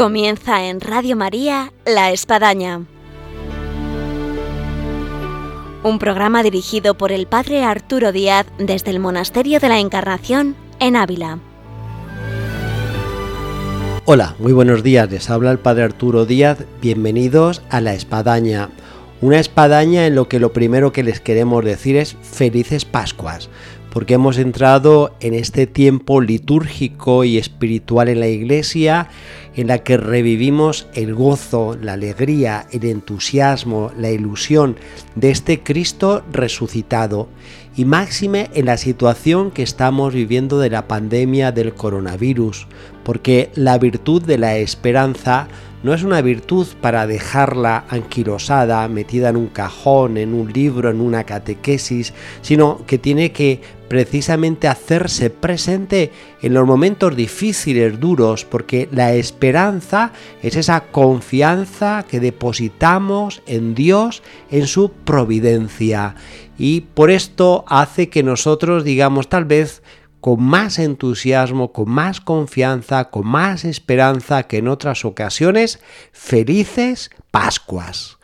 Comienza en Radio María La Espadaña. Un programa dirigido por el Padre Arturo Díaz desde el Monasterio de la Encarnación en Ávila. Hola, muy buenos días, les habla el Padre Arturo Díaz, bienvenidos a La Espadaña. Una espadaña en lo que lo primero que les queremos decir es felices Pascuas, porque hemos entrado en este tiempo litúrgico y espiritual en la iglesia en la que revivimos el gozo, la alegría, el entusiasmo, la ilusión de este Cristo resucitado y máxime en la situación que estamos viviendo de la pandemia del coronavirus, porque la virtud de la esperanza no es una virtud para dejarla anquilosada, metida en un cajón, en un libro, en una catequesis, sino que tiene que precisamente hacerse presente en los momentos difíciles, duros, porque la esperanza es esa confianza que depositamos en Dios, en su providencia. Y por esto hace que nosotros digamos tal vez con más entusiasmo, con más confianza, con más esperanza que en otras ocasiones, felices Pascuas.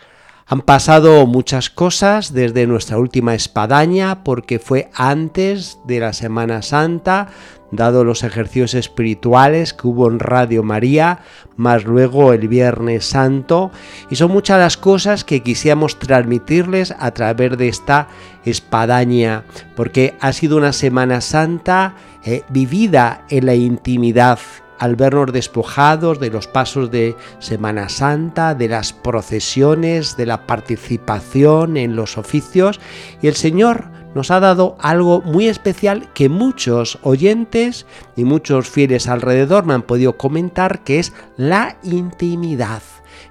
Han pasado muchas cosas desde nuestra última espadaña porque fue antes de la Semana Santa, dado los ejercicios espirituales que hubo en Radio María, más luego el Viernes Santo, y son muchas las cosas que quisiéramos transmitirles a través de esta espadaña, porque ha sido una Semana Santa eh, vivida en la intimidad al vernos despojados de los pasos de Semana Santa, de las procesiones, de la participación en los oficios, y el Señor nos ha dado algo muy especial que muchos oyentes y muchos fieles alrededor me han podido comentar, que es la intimidad.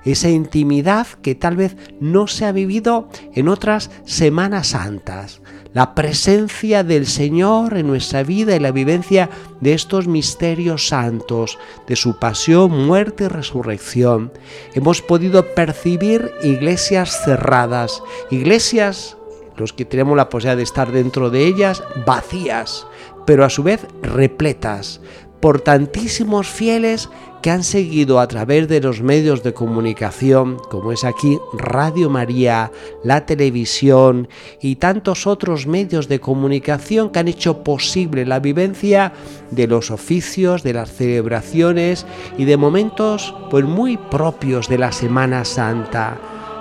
Esa intimidad que tal vez no se ha vivido en otras Semanas Santas la presencia del Señor en nuestra vida y la vivencia de estos misterios santos, de su pasión, muerte y resurrección. Hemos podido percibir iglesias cerradas, iglesias, los que tenemos la posibilidad de estar dentro de ellas, vacías, pero a su vez repletas por tantísimos fieles que han seguido a través de los medios de comunicación, como es aquí Radio María, la televisión y tantos otros medios de comunicación que han hecho posible la vivencia de los oficios, de las celebraciones y de momentos pues muy propios de la Semana Santa.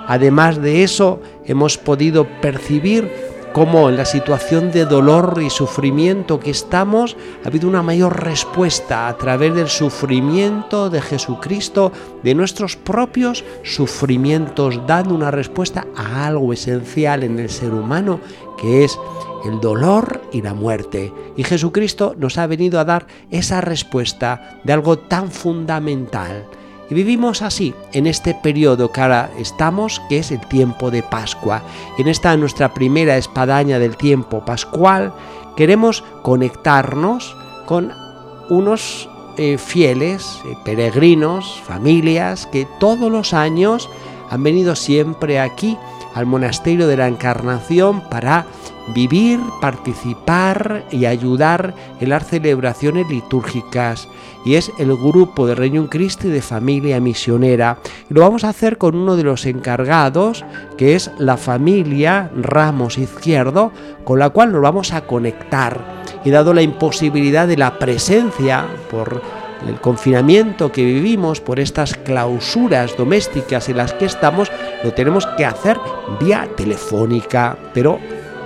Además de eso, hemos podido percibir cómo en la situación de dolor y sufrimiento que estamos ha habido una mayor respuesta a través del sufrimiento de Jesucristo, de nuestros propios sufrimientos, dando una respuesta a algo esencial en el ser humano, que es el dolor y la muerte. Y Jesucristo nos ha venido a dar esa respuesta de algo tan fundamental y vivimos así en este periodo que ahora estamos, que es el tiempo de Pascua. En esta nuestra primera espadaña del tiempo pascual, queremos conectarnos con unos eh, fieles, eh, peregrinos, familias que todos los años han venido siempre aquí al monasterio de la Encarnación para vivir, participar y ayudar en las celebraciones litúrgicas y es el grupo de Reino Christi de familia misionera. Lo vamos a hacer con uno de los encargados, que es la familia Ramos Izquierdo, con la cual nos vamos a conectar. Y dado la imposibilidad de la presencia por el confinamiento que vivimos, por estas clausuras domésticas en las que estamos, lo tenemos que hacer vía telefónica, pero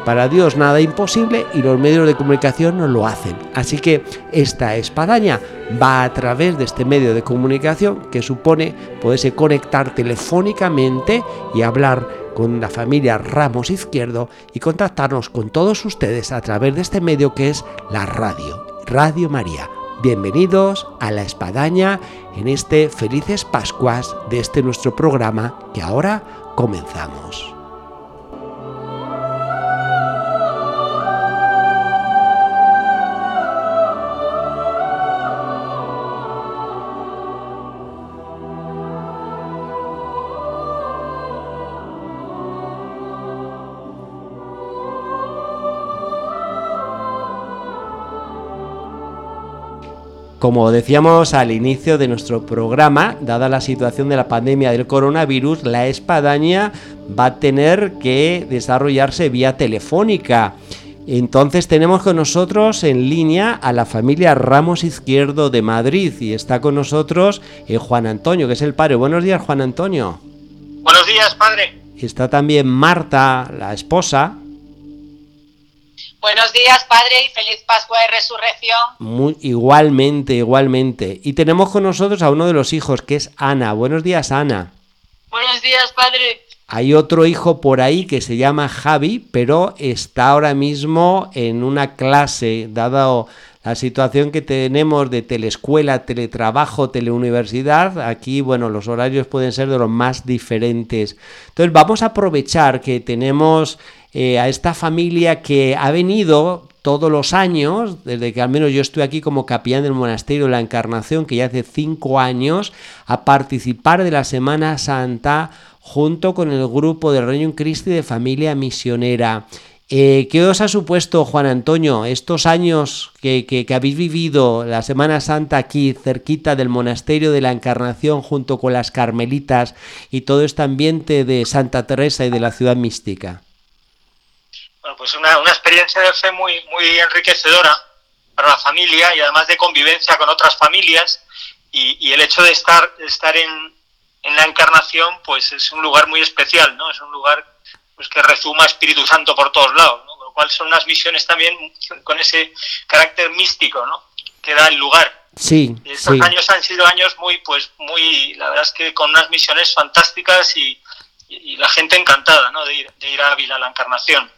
para Dios nada imposible y los medios de comunicación no lo hacen. Así que esta espadaña va a través de este medio de comunicación que supone poderse conectar telefónicamente y hablar con la familia Ramos Izquierdo y contactarnos con todos ustedes a través de este medio que es la radio, Radio María. Bienvenidos a la espadaña en este Felices Pascuas de este nuestro programa que ahora comenzamos. Como decíamos al inicio de nuestro programa, dada la situación de la pandemia del coronavirus, la espadaña va a tener que desarrollarse vía telefónica. Entonces tenemos con nosotros en línea a la familia Ramos Izquierdo de Madrid y está con nosotros eh, Juan Antonio, que es el padre. Buenos días, Juan Antonio. Buenos días, padre. Está también Marta, la esposa. Buenos días, Padre, y feliz Pascua de Resurrección. igualmente, igualmente. Y tenemos con nosotros a uno de los hijos, que es Ana. Buenos días, Ana. Buenos días, Padre. Hay otro hijo por ahí que se llama Javi, pero está ahora mismo en una clase, dado la situación que tenemos de teleescuela, teletrabajo, teleuniversidad, aquí, bueno, los horarios pueden ser de los más diferentes. Entonces, vamos a aprovechar que tenemos eh, a esta familia que ha venido todos los años, desde que al menos yo estoy aquí como capellán del monasterio de la Encarnación, que ya hace cinco años, a participar de la Semana Santa junto con el grupo del Reino Cristi de Familia Misionera. Eh, ¿Qué os ha supuesto, Juan Antonio, estos años que, habéis vivido la Semana Santa aquí, cerquita del Monasterio de la Encarnación, junto con las Carmelitas y todo este ambiente de Santa Teresa y de la ciudad mística? Bueno, pues una, experiencia de fe muy, muy enriquecedora para la familia y además de convivencia con otras familias y, el hecho de estar, estar en, en la Encarnación, pues es un lugar muy especial, ¿no? Es un lugar pues que rezuma Espíritu Santo por todos lados, ¿no? lo cual son unas misiones también con ese carácter místico, ¿no? Que da el lugar. Sí. estos años han sido años muy, pues, muy, la verdad es que con unas misiones fantásticas y, la gente encantada, ¿no? De ir, de ir a Ávila, a la Encarnación.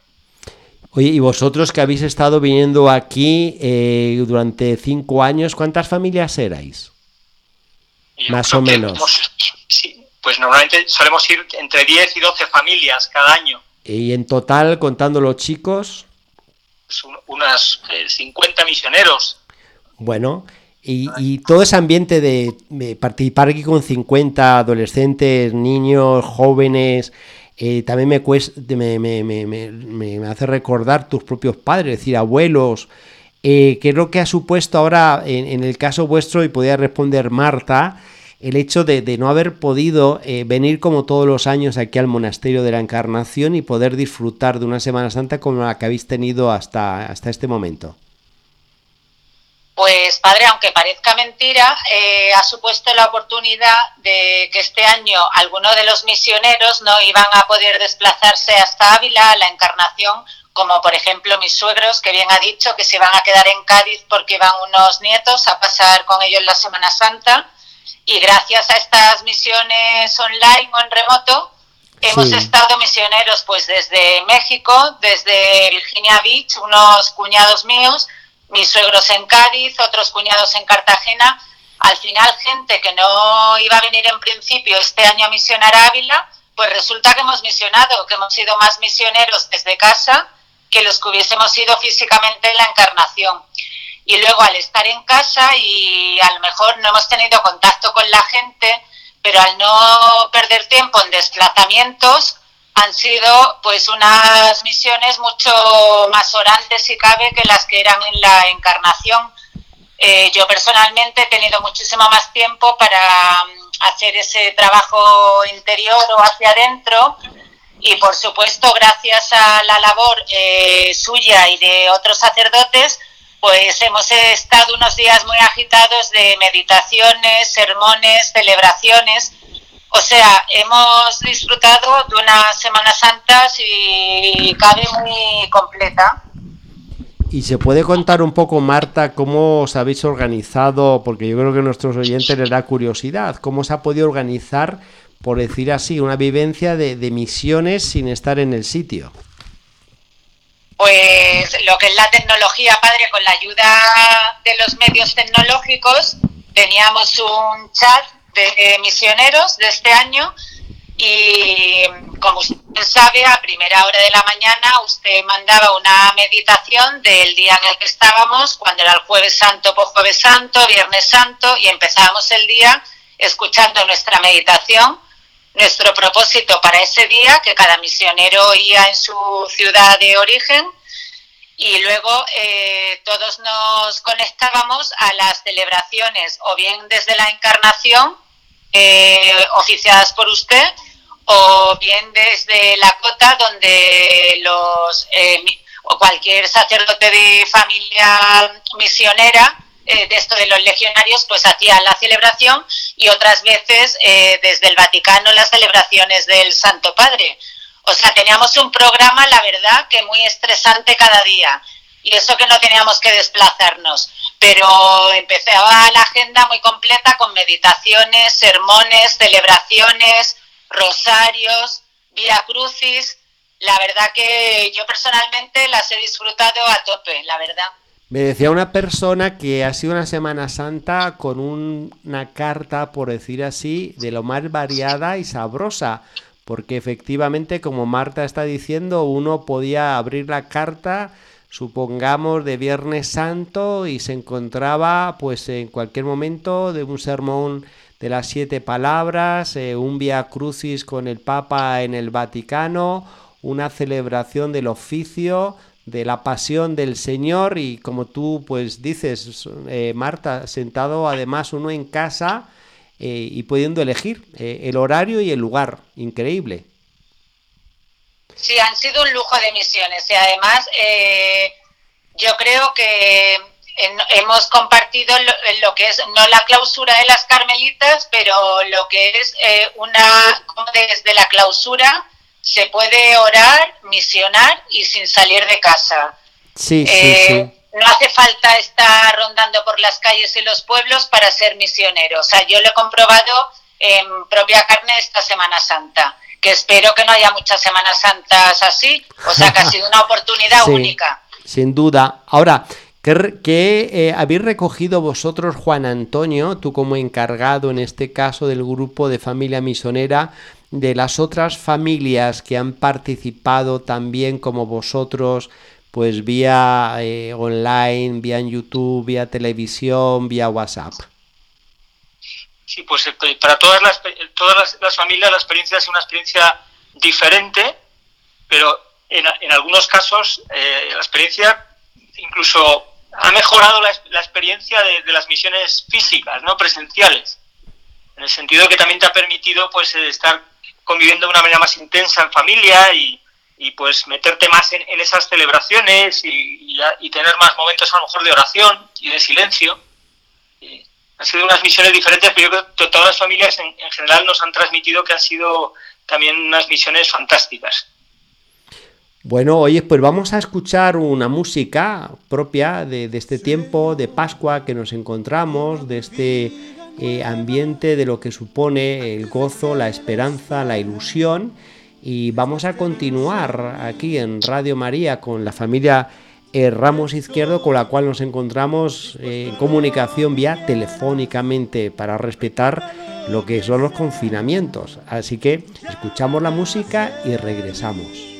Oye, y vosotros que habéis estado viniendo aquí eh, durante cinco años, ¿cuántas familias erais? Más o menos. sí, pues normalmente solemos ir entre 10 y 12 familias cada año. ¿Y en total, contando los chicos? Pues unas 50 eh, misioneros. Bueno, y, todo ese ambiente de, participar aquí con 50 adolescentes, niños, jóvenes, eh, también me, me, me, me, hace recordar tus propios padres, es decir, abuelos. Eh, ¿Qué es lo que ha supuesto ahora en, en el caso vuestro? Y podría responder Marta el hecho de, no haber podido eh, venir como todos los años aquí al Monasterio de la Encarnación y poder disfrutar de una Semana Santa como la que habéis tenido hasta, hasta este momento. Pues padre, aunque parezca mentira, eh, ha supuesto la oportunidad de que este año algunos de los misioneros no iban a poder desplazarse hasta Ávila, a la Encarnación, como por ejemplo mis suegros, que bien ha dicho que se van a quedar en Cádiz porque van unos nietos a pasar con ellos la Semana Santa y gracias a estas misiones online o en remoto, hemos estado misioneros pues desde México, desde Virginia Beach, unos cuñados míos, mis suegros en Cádiz, otros cuñados en Cartagena. Al final, gente que no iba a venir en principio este año a misionar a Ávila, pues resulta que hemos misionado, que hemos sido más misioneros desde casa que los que hubiésemos ido físicamente en la encarnación y luego al estar en casa y a lo mejor no hemos tenido contacto con la gente, pero al no perder tiempo en desplazamientos, han sido pues unas misiones mucho más orantes si cabe que las que eran en la encarnación. Eh, yo personalmente he tenido muchísimo más tiempo para mm, hacer ese trabajo interior o hacia adentro y por supuesto gracias a la labor eh, suya y de otros sacerdotes pues hemos estado unos días muy agitados de meditaciones, sermones, celebraciones. O sea, hemos disfrutado de una Semana Santa, si cabe, muy completa. ¿Y se puede contar un poco, Marta, cómo os habéis organizado? Porque yo creo que a nuestros oyentes les da curiosidad. ¿Cómo se ha podido organizar, por decir así, una vivencia de, de misiones sin estar en el sitio? Pues lo que es la tecnología, padre, con la ayuda de los medios tecnológicos, teníamos un chat de misioneros de este año y como usted sabe, a primera hora de la mañana usted mandaba una meditación del día en el que estábamos, cuando era el jueves santo, por jueves santo, viernes santo, y empezábamos el día escuchando nuestra meditación, nuestro propósito para ese día, que cada misionero oía en su ciudad de origen, y luego eh, todos nos conectábamos a las celebraciones o bien desde la encarnación eh, oficiadas por usted o bien desde la cota donde los eh, o cualquier sacerdote de familia misionera de esto de los legionarios pues hacía la celebración y otras veces desde el Vaticano las celebraciones del Santo Padre o sea, teníamos un programa, la verdad, que muy estresante cada día. Y eso que no teníamos que desplazarnos. Pero empezaba la agenda muy completa con meditaciones, sermones, celebraciones, rosarios, vía crucis. La verdad que yo personalmente las he disfrutado a tope, la verdad. Me decía una persona que ha sido una Semana Santa con una carta, por decir así, de lo más variada y sabrosa. Porque efectivamente, como Marta está diciendo, uno podía abrir la carta, supongamos, de Viernes Santo y se encontraba, pues en cualquier momento, de un sermón de las siete palabras, eh, un via crucis con el Papa en el Vaticano, una celebración del oficio, de la pasión del Señor y como tú pues dices, eh, Marta, sentado además uno en casa, eh, y pudiendo elegir eh, el horario y el lugar. Increíble. Sí, han sido un lujo de misiones y además yo creo que hemos compartido lo, que es, no la clausura de las carmelitas, pero lo que es una, desde la clausura se puede orar, misionar y sin salir de casa. Sí, sí, sí no hace falta estar rondando por las calles y los pueblos para ser misionero. O sea, yo lo he comprobado en propia carne esta Semana Santa, que espero que no haya muchas Semanas Santas así. O sea, que ha sido una oportunidad única. Sin duda. Ahora, ¿qué, eh, habéis recogido vosotros, Juan Antonio, tú como encargado en este caso del grupo de familia misionera, de las otras familias que han participado también como vosotros? pues vía eh, online, vía en YouTube, vía televisión, vía WhatsApp. Sí, pues eh, para todas las, todas las, familias la experiencia es una experiencia diferente, pero en, en algunos casos eh, la experiencia incluso ha mejorado la, experiencia de, de, las misiones físicas, no presenciales, en el sentido que también te ha permitido pues estar conviviendo de una manera más intensa en familia y, y pues meterte más en, esas celebraciones y, tener más momentos a lo mejor de oración y de silencio. han sido unas misiones diferentes, pero yo creo que todas las familias en, general nos han transmitido que han sido también unas misiones fantásticas. Bueno, oye, pues vamos a escuchar una música propia de, este tiempo de Pascua que nos encontramos, de este eh, ambiente de lo que supone el gozo, la esperanza, la ilusión y vamos a continuar aquí en Radio María con la familia eh, Ramos Izquierdo con la cual nos encontramos eh, en comunicación vía telefónicamente para respetar lo que son los confinamientos. Así que escuchamos la música y regresamos.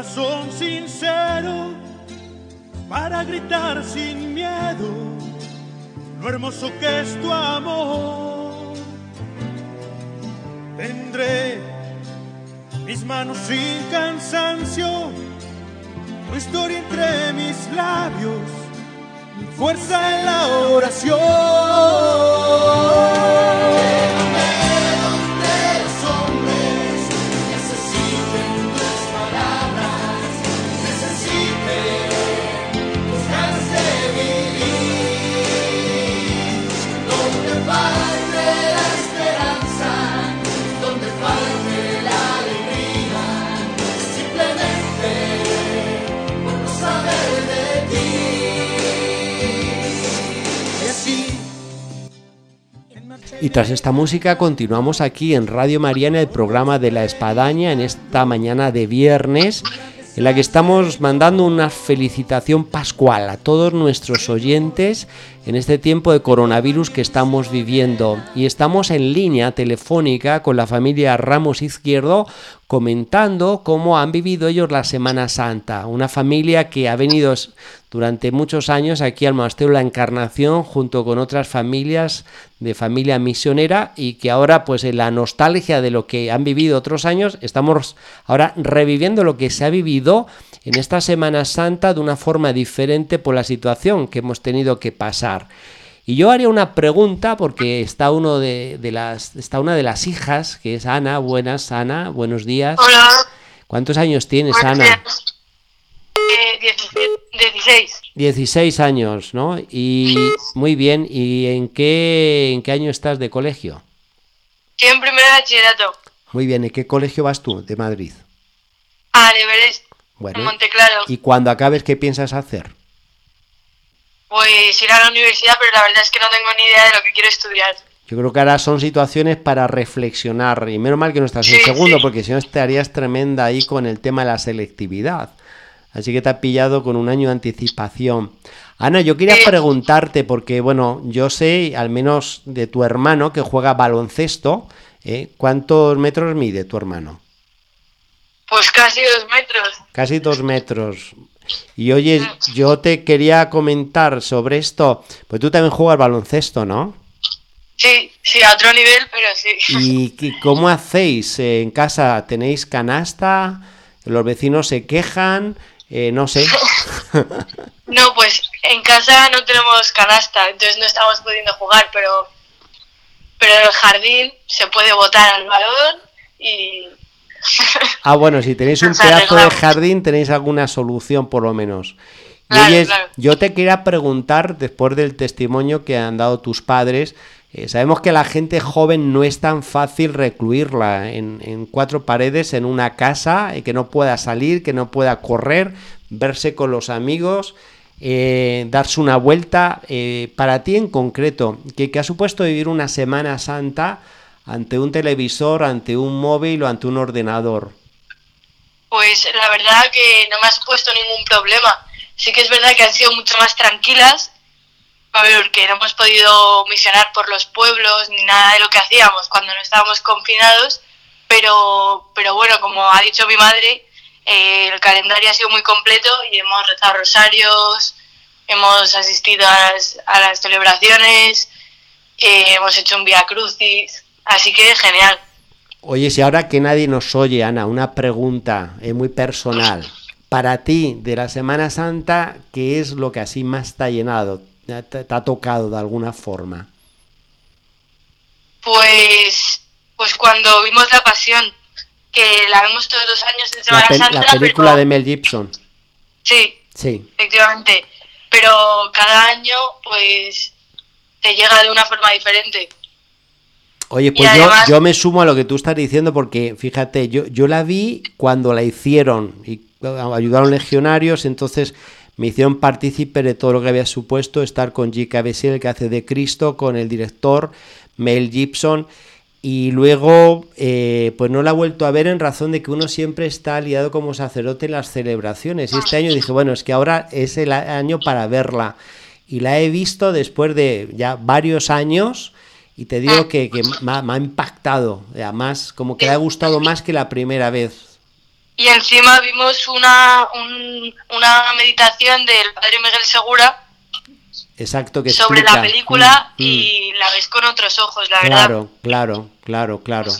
Corazón sincero para gritar sin miedo lo hermoso que es tu amor. Tendré mis manos sin cansancio, tu historia entre mis labios, mi fuerza en la oración. Y tras esta música continuamos aquí en Radio María en el programa de la Espadaña en esta mañana de viernes en la que estamos mandando una felicitación pascual a todos nuestros oyentes en este tiempo de coronavirus que estamos viviendo. Y estamos en línea telefónica con la familia Ramos Izquierdo comentando cómo han vivido ellos la Semana Santa. Una familia que ha venido durante muchos años aquí al Monasterio la Encarnación junto con otras familias de familia misionera y que ahora pues en la nostalgia de lo que han vivido otros años estamos ahora reviviendo lo que se ha vivido en esta Semana Santa de una forma diferente por la situación que hemos tenido que pasar. Y yo haría una pregunta porque está uno de, las está una de las hijas que es Ana. Buenas, Ana. Buenos días. Hola. ¿Cuántos años tienes, Ana? 16. Eh, 16 años, ¿no? Y muy bien. ¿Y en qué en qué año estás de colegio? Estoy en primer bachillerato. Muy bien. ¿En qué colegio vas tú de Madrid? A Everest. Bueno. En Monteclaro. ¿Y cuando acabes qué piensas hacer? Pues ir a la universidad, pero la verdad es que no tengo ni idea de lo que quiero estudiar. Yo creo que ahora son situaciones para reflexionar. Y menos mal que no estás en segundo, porque si no estarías tremenda ahí con el tema de la selectividad. Así que te ha pillado con un año de anticipación. Ana, yo quería preguntarte, porque bueno, yo sé, al menos de tu hermano que juega baloncesto, ¿eh? ¿cuántos metros mide tu hermano? Pues casi dos metros. Casi dos metros. Y oye, yo te quería comentar sobre esto, pues tú también juegas baloncesto, ¿no? Sí, sí, a otro nivel, pero sí. ¿Y cómo hacéis en casa? ¿Tenéis canasta? ¿Los vecinos se quejan? Eh, no sé. no, pues en casa no tenemos canasta, entonces no estamos pudiendo jugar, pero, pero en el jardín se puede botar al balón y, Ah, bueno, si tenéis un pedazo de jardín, tenéis alguna solución por lo menos. Y yo te quería preguntar, después del testimonio que han dado tus padres, eh, sabemos que la gente joven no es tan fácil recluirla en, cuatro paredes en una casa, eh, que no pueda salir, que no pueda correr, verse con los amigos, eh, darse una vuelta. para ti en concreto, ¿qué, ¿qué ha supuesto vivir una Semana Santa? ante un televisor, ante un móvil o ante un ordenador? Pues la verdad que no me ha supuesto ningún problema. Sí que es verdad que han sido mucho más tranquilas, porque no hemos podido misionar por los pueblos ni nada de lo que hacíamos cuando no estábamos confinados, pero, pero bueno, como ha dicho mi madre, eh, el calendario ha sido muy completo y hemos rezado rosarios, hemos asistido a las, celebraciones, eh, hemos hecho un Via Crucis, Así que genial. Oye, si ahora que nadie nos oye, Ana, una pregunta eh, muy personal. Para ti, de la Semana Santa, ¿qué es lo que así más te ha llenado? ¿Te, ha tocado de alguna forma? Pues, pues cuando vimos La Pasión, que la vemos todos los años en Semana Santa. La película de Mel Gibson. Sí, sí, efectivamente. Pero cada año, pues, te llega de una forma diferente. Oye, pues yo, me sumo a lo que tú estás diciendo porque, fíjate, yo, yo la vi cuando la hicieron y ayudaron legionarios, entonces me hicieron partícipe de todo lo que había supuesto estar con. Bessier, el que hace de Cristo, con el director Mel Gibson, y luego eh, pues no la he vuelto a ver en razón de que uno siempre está liado como sacerdote en las celebraciones. Y este año dije, bueno, es que ahora es el año para verla. Y la he visto después de ya varios años y te digo que, me, ha, impactado, además como que le ha gustado más que la primera vez. Y encima vimos una, una meditación del padre Miguel Segura Exacto, que sobre la película mm, y mm. la ves con otros ojos, la verdad. Claro, claro, claro, claro,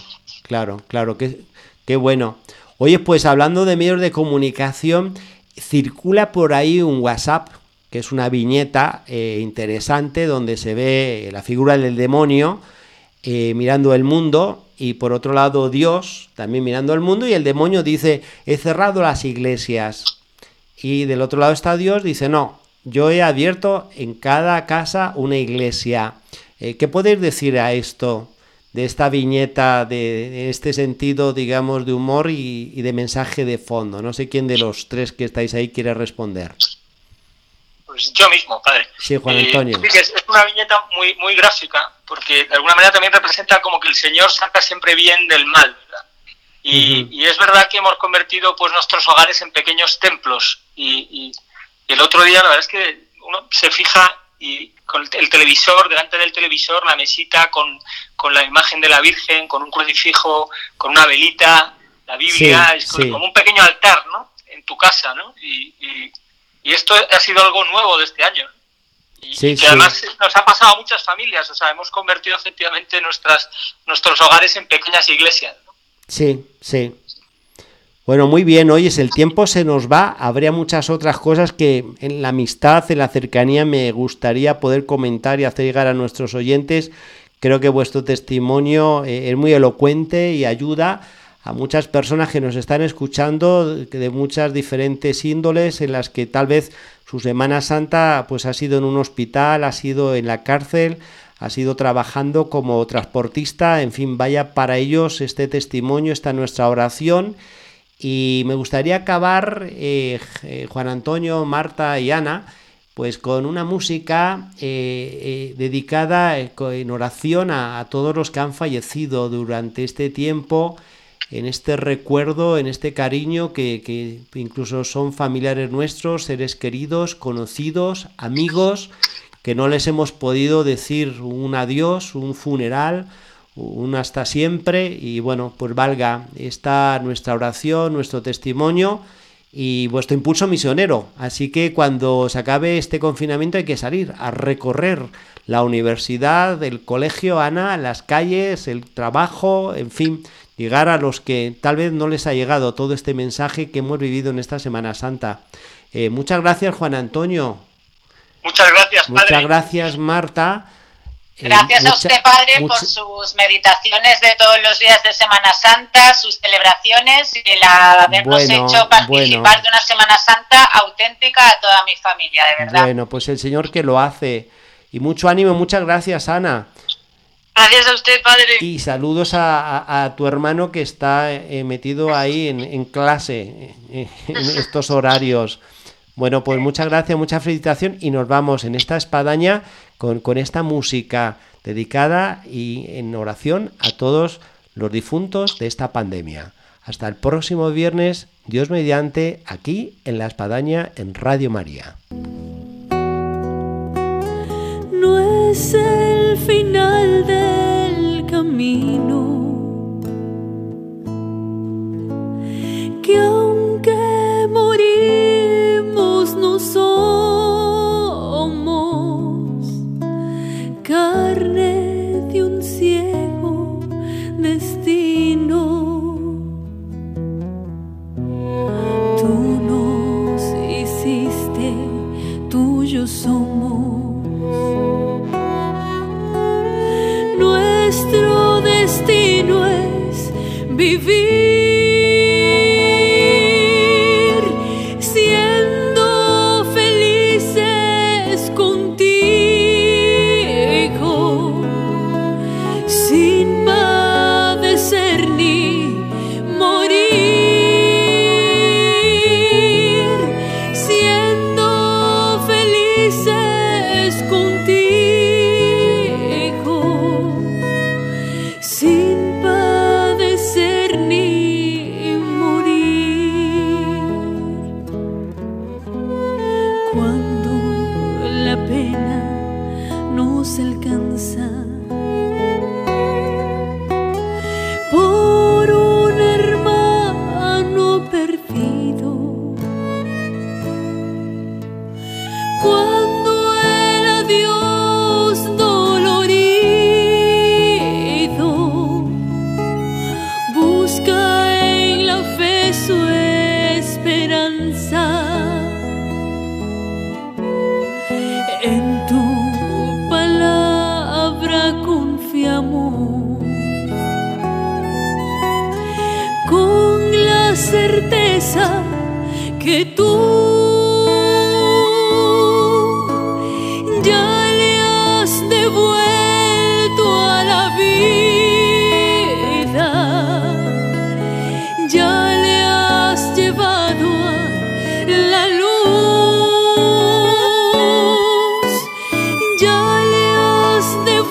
claro, claro, qué, qué bueno. Oye, pues hablando de medios de comunicación, circula por ahí un WhatsApp que es una viñeta eh, interesante donde se ve la figura del demonio eh, mirando el mundo y por otro lado Dios también mirando el mundo y el demonio dice he cerrado las iglesias y del otro lado está Dios dice no yo he abierto en cada casa una iglesia eh, ¿qué podéis decir a esto de esta viñeta de, este sentido digamos de humor y, y de mensaje de fondo no sé quién de los tres que estáis ahí quiere responder pues yo mismo, padre. Sí, Juan Antonio. es, una viñeta muy, muy gráfica, porque de alguna manera también representa como que el Señor saca siempre bien del mal, ¿verdad? Y, es verdad que hemos convertido pues nuestros hogares en pequeños templos. Y, el otro día la verdad es que uno se fija y con el televisor, delante del televisor, la mesita con, con la imagen de la Virgen, con un crucifijo, con una velita, la Biblia, es como un pequeño altar, ¿no? En tu casa, ¿no? Y, y, esto ha sido algo nuevo de este año. Y, que además nos ha pasado a muchas familias, o sea, hemos convertido efectivamente nuestras, nuestros hogares en pequeñas iglesias. Sí, sí. Bueno, muy bien, es el tiempo se nos va, habría muchas otras cosas que en la amistad, en la cercanía me gustaría poder comentar y hacer llegar a nuestros oyentes. Creo que vuestro testimonio eh, es muy elocuente y ayuda a muchas personas que nos están escuchando de muchas diferentes índoles en las que tal vez su Semana Santa pues ha sido en un hospital, ha sido en la cárcel, ha sido trabajando como transportista, en fin, vaya para ellos este testimonio, esta nuestra oración. Y me gustaría acabar, eh, eh, Juan Antonio, Marta y Ana, pues con una música eh, dedicada en oración a, todos los que han fallecido durante este tiempo, en este recuerdo, en este cariño que, que incluso son familiares nuestros, seres queridos, conocidos, amigos que no les hemos podido decir un adiós, un funeral, un hasta siempre y bueno, pues valga esta nuestra oración, nuestro testimonio y vuestro impulso misionero. Así que cuando se acabe este confinamiento hay que salir a recorrer la universidad, el colegio, Ana, las calles, el trabajo, en fin, llegar a los que tal vez no les ha llegado todo este mensaje que hemos vivido en esta Semana Santa. Eh, muchas gracias, Juan Antonio. Muchas gracias, Padre. Muchas gracias, Marta. Eh, gracias a usted, Padre, por sus meditaciones de todos los días de Semana Santa, sus celebraciones y el habernos hecho participar de una Semana Santa auténtica a toda mi familia, de verdad. Bueno, pues el Señor que lo hace. Y mucho ánimo, muchas gracias, Ana. Gracias a usted, Padre. Y saludos a, tu hermano que está eh, metido ahí en, clase, eh, en estos horarios. Bueno, pues muchas gracias, mucha felicitación y nos vamos en esta espadaña con, con esta música dedicada y en oración a todos los difuntos de esta pandemia. Hasta el próximo viernes, Dios mediante, aquí en la espadaña en Radio María. Es el final del camino. Que vivir.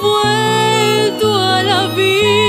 vuelto a la vida.